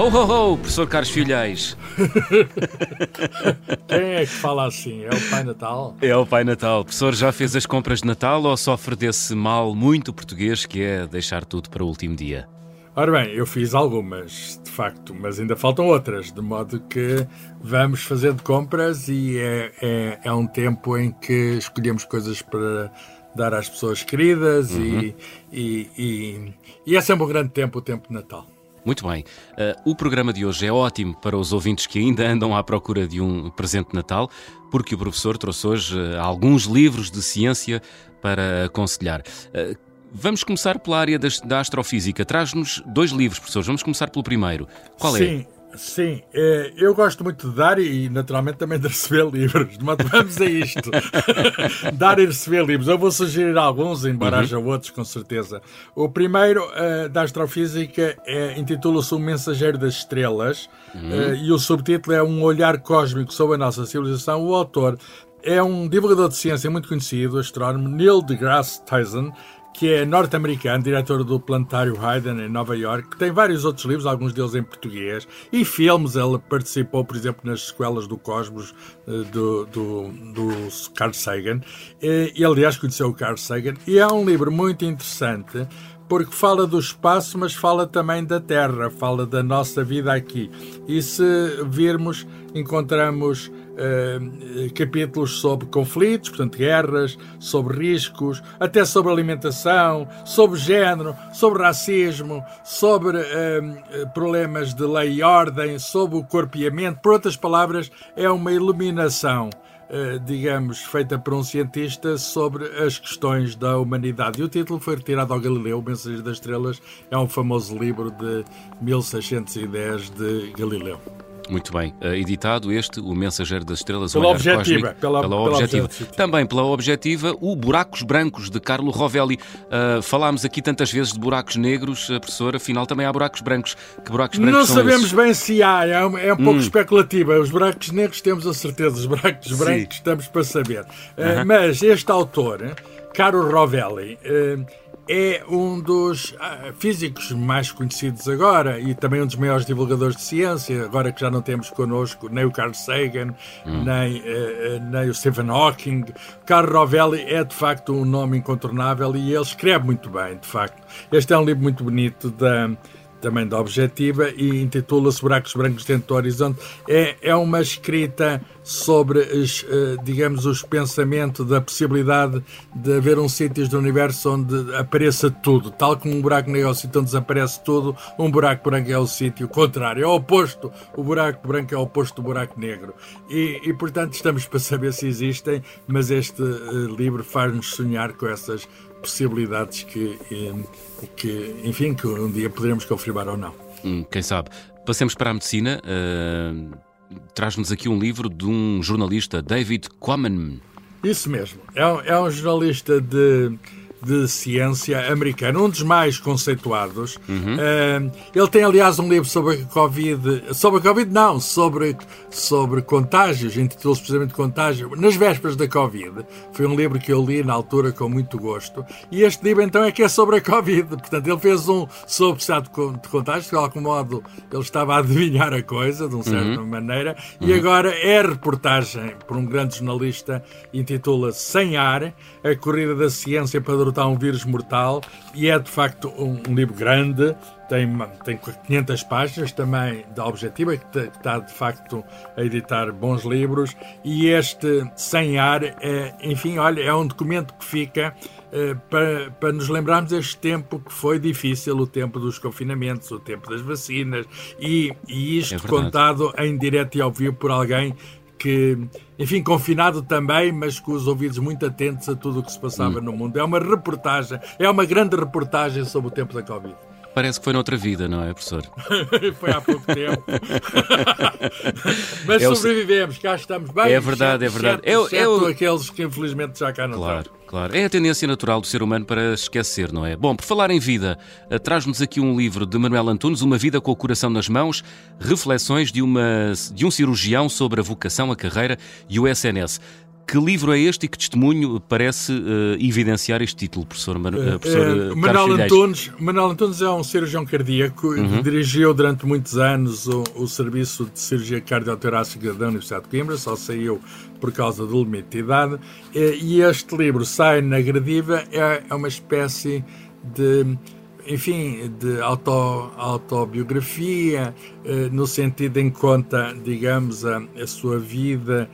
Ho, ho, ho, professor Carlos Filhais. Quem é que fala assim? É o Pai Natal? É o Pai Natal. Professor, já fez as compras de Natal ou sofre desse mal muito português que é deixar tudo para o último dia? Ora bem, eu fiz algumas, de facto, mas ainda faltam outras, de modo que vamos fazendo compras e é, é, é um tempo em que escolhemos coisas para dar às pessoas queridas uhum. e, e, e, e é sempre um grande tempo, o tempo de Natal. Muito bem. Uh, o programa de hoje é ótimo para os ouvintes que ainda andam à procura de um presente de Natal, porque o professor trouxe hoje uh, alguns livros de ciência para aconselhar. Uh, vamos começar pela área das, da astrofísica. Traz-nos dois livros, professor. Vamos começar pelo primeiro. Qual Sim. é? Sim. Sim, é, eu gosto muito de dar e, naturalmente, também de receber livros. Vamos a isto: dar e receber livros. Eu vou sugerir alguns, embora uhum. haja outros, com certeza. O primeiro, uh, da Astrofísica, é, intitula-se O Mensageiro das Estrelas uhum. uh, e o subtítulo é Um Olhar Cósmico sobre a Nossa Civilização. O autor é um divulgador de ciência muito conhecido, astrónomo Neil deGrasse Tyson, que é norte-americano, diretor do Planetário Haydn em Nova York, que tem vários outros livros, alguns deles em português, e filmes. Ele participou, por exemplo, nas sequelas do Cosmos eh, do, do, do Carl Sagan. E, aliás, conheceu o Carl Sagan. E é um livro muito interessante porque fala do espaço, mas fala também da Terra, fala da nossa vida aqui. E se virmos, encontramos uh, capítulos sobre conflitos, portanto, guerras, sobre riscos, até sobre alimentação, sobre género, sobre racismo, sobre uh, problemas de lei e ordem, sobre o mente. Por outras palavras, é uma iluminação digamos, feita por um cientista sobre as questões da humanidade. E o título foi retirado ao Galileu, Mensageiro das Estrelas, é um famoso livro de 1610 de Galileu. Muito bem. Uh, editado este, O Mensageiro das Estrelas. Pela Objetiva. Pela, pela, objetiva. objetiva. Também pela Objetiva, o Buracos Brancos, de Carlo Rovelli. Uh, falámos aqui tantas vezes de buracos negros, uh, professor, afinal também há buracos brancos. Que buracos brancos Não são sabemos esses? bem se há, é um, é um pouco hum. especulativa. Os buracos negros temos a certeza, os buracos Sim. brancos estamos para saber. -huh. Mas este autor, Carlo Rovelli, é um dos ah, físicos mais conhecidos agora e também um dos maiores divulgadores de ciência, agora que já não temos connosco nem o Carl Sagan, hum. nem, uh, nem o Stephen Hawking. Carl Rovelli é de facto um nome incontornável e ele escreve muito bem, de facto. Este é um livro muito bonito da também da Objetiva, e intitula-se Buracos Brancos Dentro do Horizonte. É, é uma escrita sobre, os, eh, digamos, os pensamentos da possibilidade de haver um sítio do universo onde apareça tudo. Tal como um buraco negro é o sítio onde desaparece tudo, um buraco branco é o sítio contrário, é o oposto. O buraco branco é o oposto do buraco negro. E, e portanto, estamos para saber se existem, mas este uh, livro faz-nos sonhar com essas possibilidades que, eh, que, enfim, que um dia poderemos confirmar ou não. Hum, quem sabe. Passemos para a medicina. Uh, Traz-nos aqui um livro de um jornalista, David Quammen. Isso mesmo. É, é um jornalista de de ciência americano, um dos mais conceituados. Uhum. Uh, ele tem, aliás, um livro sobre a Covid. Sobre a Covid, não, sobre, sobre contágios, intitula-se precisamente Contágio, nas vésperas da Covid. Foi um livro que eu li na altura com muito gosto. E este livro, então, é que é sobre a Covid. Portanto, ele fez um sobre o de contágios, de algum modo ele estava a adivinhar a coisa, de uma certa uhum. maneira. Uhum. E agora é reportagem por um grande jornalista, intitula-se Sem Ar, a corrida da ciência para derrotar um vírus mortal e é de facto um, um livro grande, tem, tem 500 páginas também da Objetiva, que está de facto a editar bons livros, e este Sem Ar, é, enfim, olha, é um documento que fica é, para, para nos lembrarmos deste tempo que foi difícil, o tempo dos confinamentos, o tempo das vacinas, e, e isto é contado em direto e ao vivo por alguém que, enfim, confinado também, mas com os ouvidos muito atentos a tudo o que se passava hum. no mundo. É uma reportagem, é uma grande reportagem sobre o tempo da Covid. Parece que foi noutra vida, não é, professor? foi há pouco tempo. Mas é sobrevivemos, cá estamos bem. É verdade, exceto, é verdade. Exceto, é, o... aqueles que infelizmente já cá não claro, estão. Claro, é a tendência natural do ser humano para esquecer, não é? Bom, por falar em vida, eh, traz-nos aqui um livro de Manuel Antunes, Uma Vida com o Coração nas Mãos, reflexões de, uma, de um cirurgião sobre a vocação, a carreira e o SNS. Que livro é este e que testemunho parece uh, evidenciar este título, professor, uh, professor uh, Manuel Antunes, Manuel Antunes é um cirurgião cardíaco, uhum. dirigiu durante muitos anos o, o Serviço de Cirurgia Cardiotorácica da Universidade de Coimbra, só saiu por causa do limite de idade, e este livro, Sai na Gradiva, é, é uma espécie de enfim, de auto, autobiografia, no sentido em conta, digamos, a, a sua vida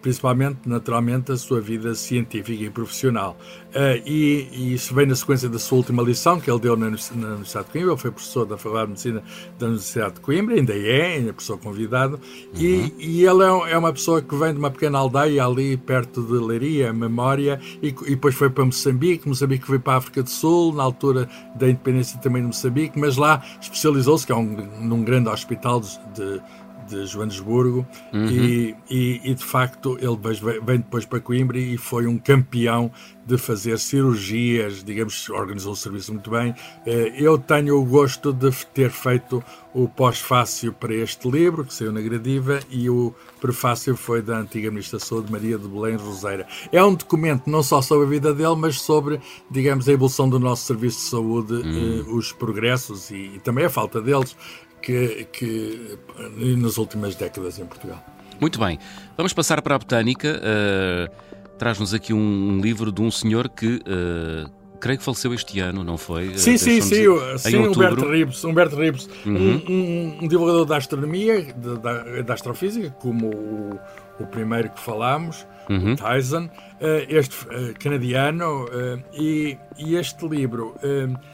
principalmente, naturalmente, a sua vida científica e profissional. Eh, e, e, isso vem na sequência da sua última lição que ele deu na, Universidade de Coimbra. Ele foi professor da Faculdade de Medicina da Universidade de Coimbra, ainda é, ainda é professor convidado. Uhum. E, e, ele é, é, uma pessoa que vem de uma pequena aldeia ali perto de Leiria, Memória, e, e depois foi para Moçambique. Moçambique foi para a África do Sul, na altura da independência também de Moçambique, mas lá especializou-se, que é um, num grande hospital de, de de Joanesburgo uhum. e, e, e, de facto ele vem depois para Coimbra e foi um campeão de fazer cirurgias, digamos, organizou o serviço muito bem. Eh, eu tenho o gosto de ter feito o pós-fácil para este livro, que saiu na Gradiva, e o prefácio foi da antiga Ministra da Saúde, Maria de Belém Roseira. É um documento não só sobre a vida dele, mas sobre, digamos, a evolução do nosso serviço de saúde, uhum. os progressos e, e também a falta deles que, que nas últimas décadas em Portugal. Muito bem, vamos passar para a botânica. Uh, Traz-nos aqui um, livro de um senhor que uh, creio que faleceu este ano, não foi? Sim, sim, sim, sim Humberto Ribes, Humberto Ribes uhum. um, um, um, divulgador da astronomia, da, da astrofísica, como o, o primeiro que falámos, uhum. o Tyson, uh, este uh, canadiano, e, e, este livro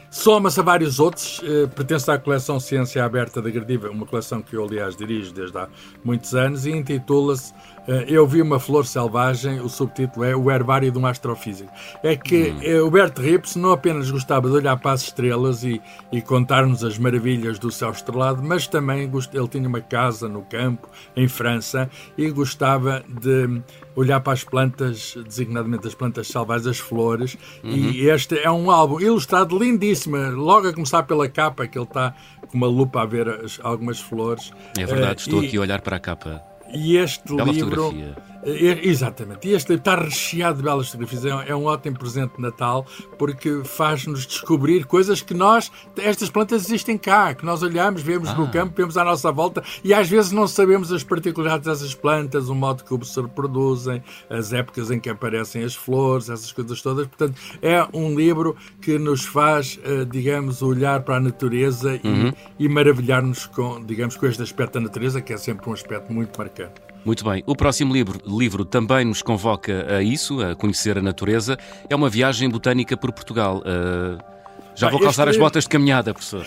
Soma-se a vários outros, eh, pertence à coleção Ciência Aberta da Gradiva, uma coleção que eu, aliás, dirijo desde há muitos anos, e intitula-se eh, Eu Vi uma Flor Selvagem, o subtítulo é O Herbário de um Astrofísico. É que hum. eh, o Bert Rips não apenas gostava de olhar para as estrelas e, e contar-nos as maravilhas do céu estrelado, mas também ele tinha uma casa no campo, em França, e gostava de olhar para as plantas, designadamente as plantas selvagens, as flores, uhum. e este é um álbum ilustrado lindíssimo, logo a começar pela capa, que ele está com uma lupa a ver as, algumas flores. É verdade, estou uh, aqui a olhar para a capa. E este Bela livro. Fotografia é, exatamente. E este livro está recheado de belas fotografias. É, é um ótimo presente de Natal porque faz-nos descobrir coisas que nós, estas plantas existem cá, que nós olhamos, vemos ah. no campo, vemos à nossa volta e às vezes não sabemos as particularidades dessas plantas, o modo que se reproduzem, as épocas em que aparecem as flores, essas coisas todas. Portanto, é um livro que nos faz, eh, digamos, olhar para a natureza uhum. e, e maravilhar-nos com, digamos, com este aspecto da natureza, que é sempre um aspecto muito marcante. Muito bem. O próximo livro, livro também nos convoca a isso, a conhecer a natureza. É uma viagem botânica por Portugal. Uh, já vou calçar este... as botas de caminhada, professor.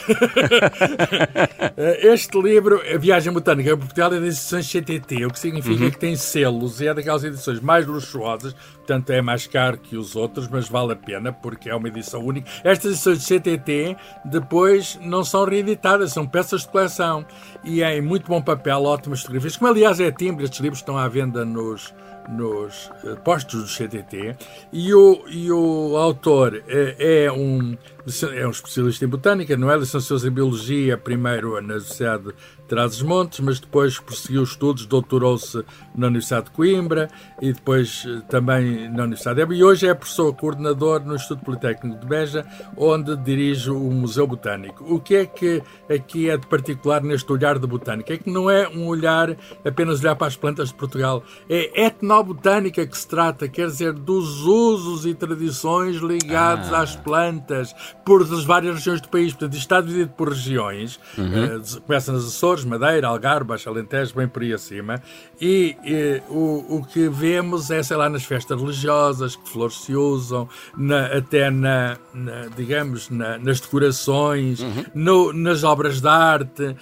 este livro, A Viagem Botânica por Portugal, é das edições CTT, o que significa uhum. que tem selos e é daquelas edições mais luxuosas, portanto é mais caro que os outros, mas vale a pena porque é uma edição única. Estas edições de CTT depois não são reeditadas, são peças de coleção e é em muito bom papel, ótimas fotografias, como aliás é timbre, estes livros estão à venda nos nos eh, postos do CTT e o, e o autor é, é um, é um especialista em botânica, não é? Licenciou-se em Biologia, primeiro na Universidade Trás-os-Montes, mas depois prosseguiu estudos, doutorou-se na Universidade de Coimbra e depois eh, também na Universidade de Évora. E hoje é professor coordenador no Instituto Politécnico de Beja, onde dirige o Museu Botânico. O que é que aqui é de particular neste olhar de botânica? É que não é um olhar apenas olhar para as plantas de Portugal, é etnobotânica que se trata, quer dizer, dos usos e tradições ligados ah. às plantas por das várias regiões do país. Portanto, isto está dividido por regiões, uhum. uh, começa nas Açores, Açores, Madeira, Algarve, Baixo Alentejo, bem por aí acima. E, e o, o que vemos é, sei lá, nas festas religiosas, que flores se usam, na, até na, na, digamos, na, nas decorações, uhum. no, nas obras de arte. Uh,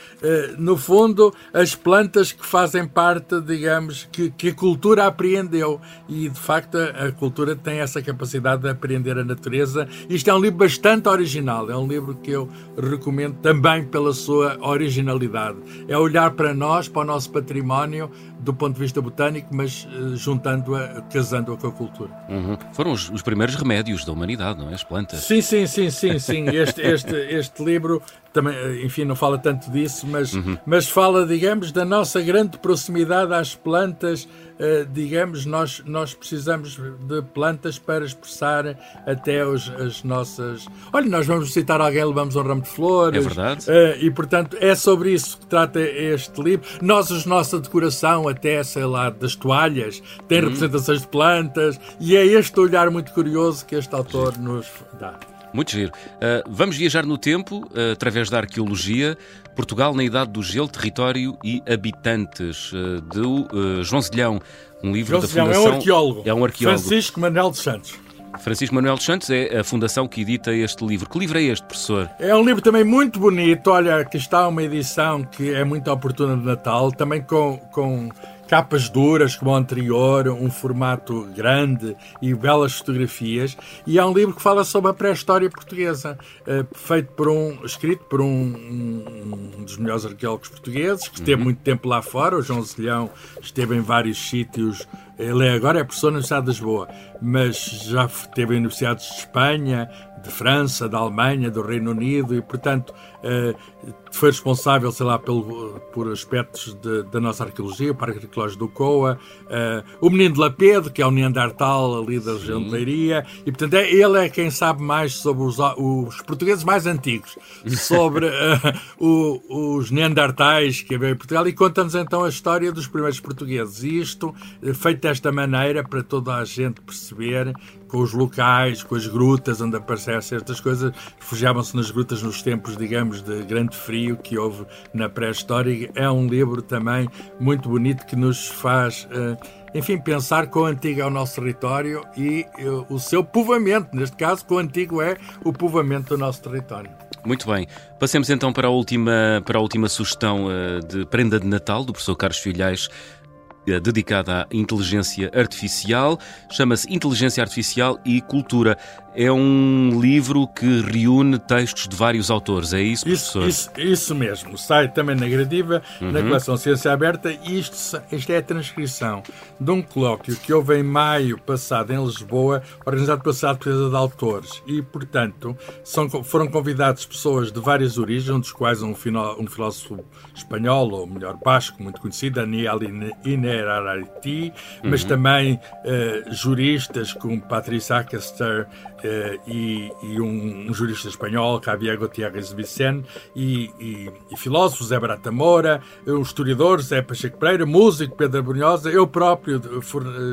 no fundo, as plantas que fazem parte, digamos, que, que a cultura apreendeu. E, de facto, a, a cultura tem essa capacidade de apreender a natureza. Isto é um livro bastante original. É um livro que eu recomendo também pela sua originalidade é olhar para nós, para o nosso património, do ponto de vista botânico, mas uh, juntando-a, casando-a com a cultura. Uhum. Foram os, os, primeiros remédios da humanidade, não é? As plantas. Sim, sim, sim, sim, sim. Este, este, este livro também, eh, enfim, não fala tanto disso, mas, uhum. mas fala, digamos, da nossa grande proximidade às plantas. Uh, digamos, nós, nós precisamos de plantas para expressar até os, as nossas. Olha, nós vamos visitar alguém, levamos um ramo de flores. É verdade. Uh, e, portanto, é sobre isso que trata este livro. Nós, a nossa decoração, até, sei lá, das toalhas, tem uhum. representações de plantas, e é este olhar muito curioso que este autor nos dá. Muito giro. Uh, vamos viajar no tempo uh, através da arqueologia. Portugal na Idade do Gelo, Território e Habitantes, uh, do João Zilhão. Um livro João da Zilhão Fundação... é um arqueólogo. É um arqueólogo. Francisco Manuel dos Santos. Francisco Manuel dos Santos é a fundação que edita este livro. Que livro é este, professor? É um livro também muito bonito. Olha, aqui está uma edição que é muito oportuna de Natal, também com, com capas duras como o anterior, um formato grande e belas fotografias. E é um livro que fala sobre a pré-história portuguesa, uh, feito por um, escrito por um, um, um dos melhores arqueólogos portugueses, que esteve uhum. muito tempo lá fora. O João Zilhão esteve em vários sítios. Ele é, agora é professor na Universidade de Lisboa, mas já esteve em universidades de Espanha, de França, da Alemanha, do Reino Unido e, portanto, eh, foi responsável, sei lá, pelo, por aspectos de, da nossa arqueologia, o Parque Arqueológico do Coa, uh, o Menino de Lapedo, que é o Neandertal ali da região de Leiria, e portanto é, ele é quem sabe mais sobre os, os portugueses mais antigos, sobre uh, o, os Neandertais que havia em Portugal, e conta-nos então a história dos primeiros portugueses. E isto, feito desta maneira, para toda a gente perceber com os locais, com as grutas onde aparecem estas coisas, refugiavam-se nas grutas nos tempos, digamos, de grande frio que houve na pré-história. É um livro também muito bonito que nos faz. Uh, enfim, pensar quão antigo é o nosso território e uh, o seu povoamento. Neste caso, quão antigo é o povoamento do nosso território. Muito bem. Passemos então para a última, para a última sugestão uh, de prenda de Natal do professor Carlos Filhais dedicada à inteligência artificial. Chama-se Inteligência Artificial e Cultura. É um livro que reúne textos de vários autores, é isso, professor? Isso, isso, isso mesmo. Sai também na gradiva, uhum. na coleção Ciência Aberta, e isto, isto é a transcrição de um colóquio que houve em maio passado em Lisboa, organizado pela Sociedade Portuguesa de Autores. E, portanto, são, foram convidados pessoas de várias origens, um dos quais um, um filósofo espanhol, ou melhor, basco, muito conhecido, Daniel Inerariti, uhum. mas também uh, juristas como Patrice Acaster, uh, e, e um, um, jurista espanhol, Javier Gutiérrez Vicente, e, e, e filósofos, Zé Barata Moura, um historiador, Zé Pacheco Pereira, músico, Pedro Brunhosa, eu próprio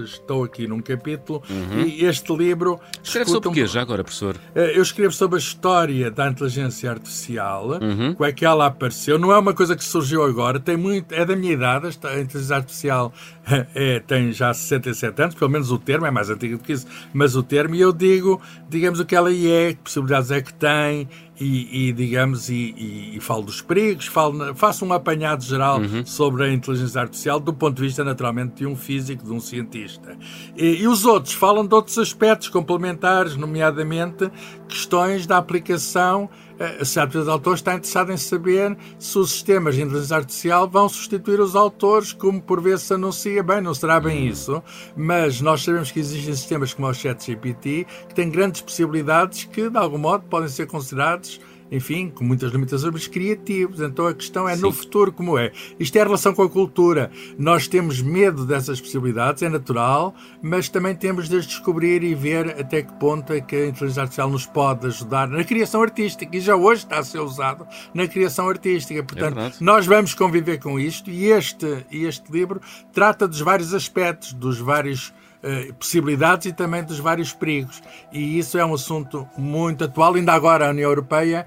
estou aqui num capítulo, uhum. e este livro... Escreve sobre o quê já agora, professor? Uh, eu escrevo sobre a história da inteligência artificial, uhum. como é que ela apareceu, não é uma coisa que surgiu agora, tem muito, é da minha idade, a inteligência artificial é, tem já 67 anos, pelo menos o termo, é mais antigo do que isso, mas o termo, e eu digo, digamos, o que ela é, que possibilidades é que tem, e, e digamos, e, e, e, falo dos perigos, falo, faço um apanhado geral uhum. sobre a inteligência artificial do ponto de vista, naturalmente, de um físico, de um cientista. E, e os outros falam de outros aspectos complementares, nomeadamente questões da aplicação a Sociedade de Autores está interessada em saber se os sistemas de inteligência artificial vão substituir os autores, como por vezes se anuncia. Bem, não será bem uhum. isso, mas nós sabemos que existem sistemas como o ChatGPT que têm grandes possibilidades que, de algum modo, podem ser considerados enfim, com muitas limitações, mas criativos. Então a questão é Sim. no futuro como é. Isto é a relação com a cultura. Nós temos medo dessas possibilidades, é natural, mas também temos de descobrir e ver até que ponto é que a inteligência artificial nos pode ajudar na criação artística. E já hoje está a ser usado na criação artística. Portanto, é nós vamos conviver com isto e este, este livro trata dos vários aspectos, dos vários eh, possibilidades e também dos vários perigos. E isso é um assunto muito atual. Ainda agora a União Europeia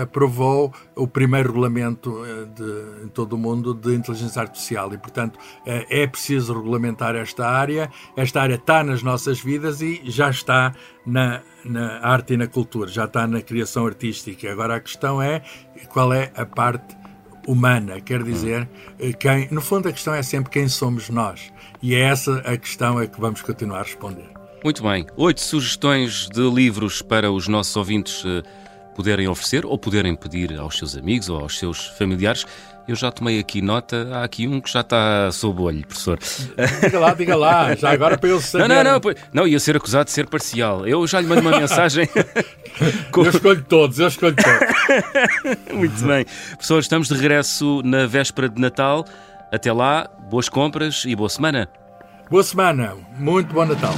aprovou o primeiro regulamento eh, de, em todo o mundo de inteligência artificial e, portanto, eh, é preciso regulamentar esta área. Esta área está nas nossas vidas e já está na, na arte e na cultura, já está na criação artística. Agora a questão é qual é a parte humana, quer dizer, quem, no fundo a questão é sempre quem somos nós. E é essa a questão a que vamos continuar a responder. Muito bem. Oito sugestões de livros para os nossos ouvintes eh, puderem oferecer ou puderem pedir aos seus amigos ou aos seus familiares. Eu já tomei aqui nota, há aqui um que já está sob o olho, professor. Diga lá, diga lá, já agora para eu saber. Não, não, não, não, ia ser acusado de ser parcial. Eu já lhe mando uma mensagem. eu escolho todos, eu escolho todos. Muito bem. Professor, estamos de regresso na véspera de Natal. Até lá, boas compras e boa semana. Boa semana, muito bom Natal.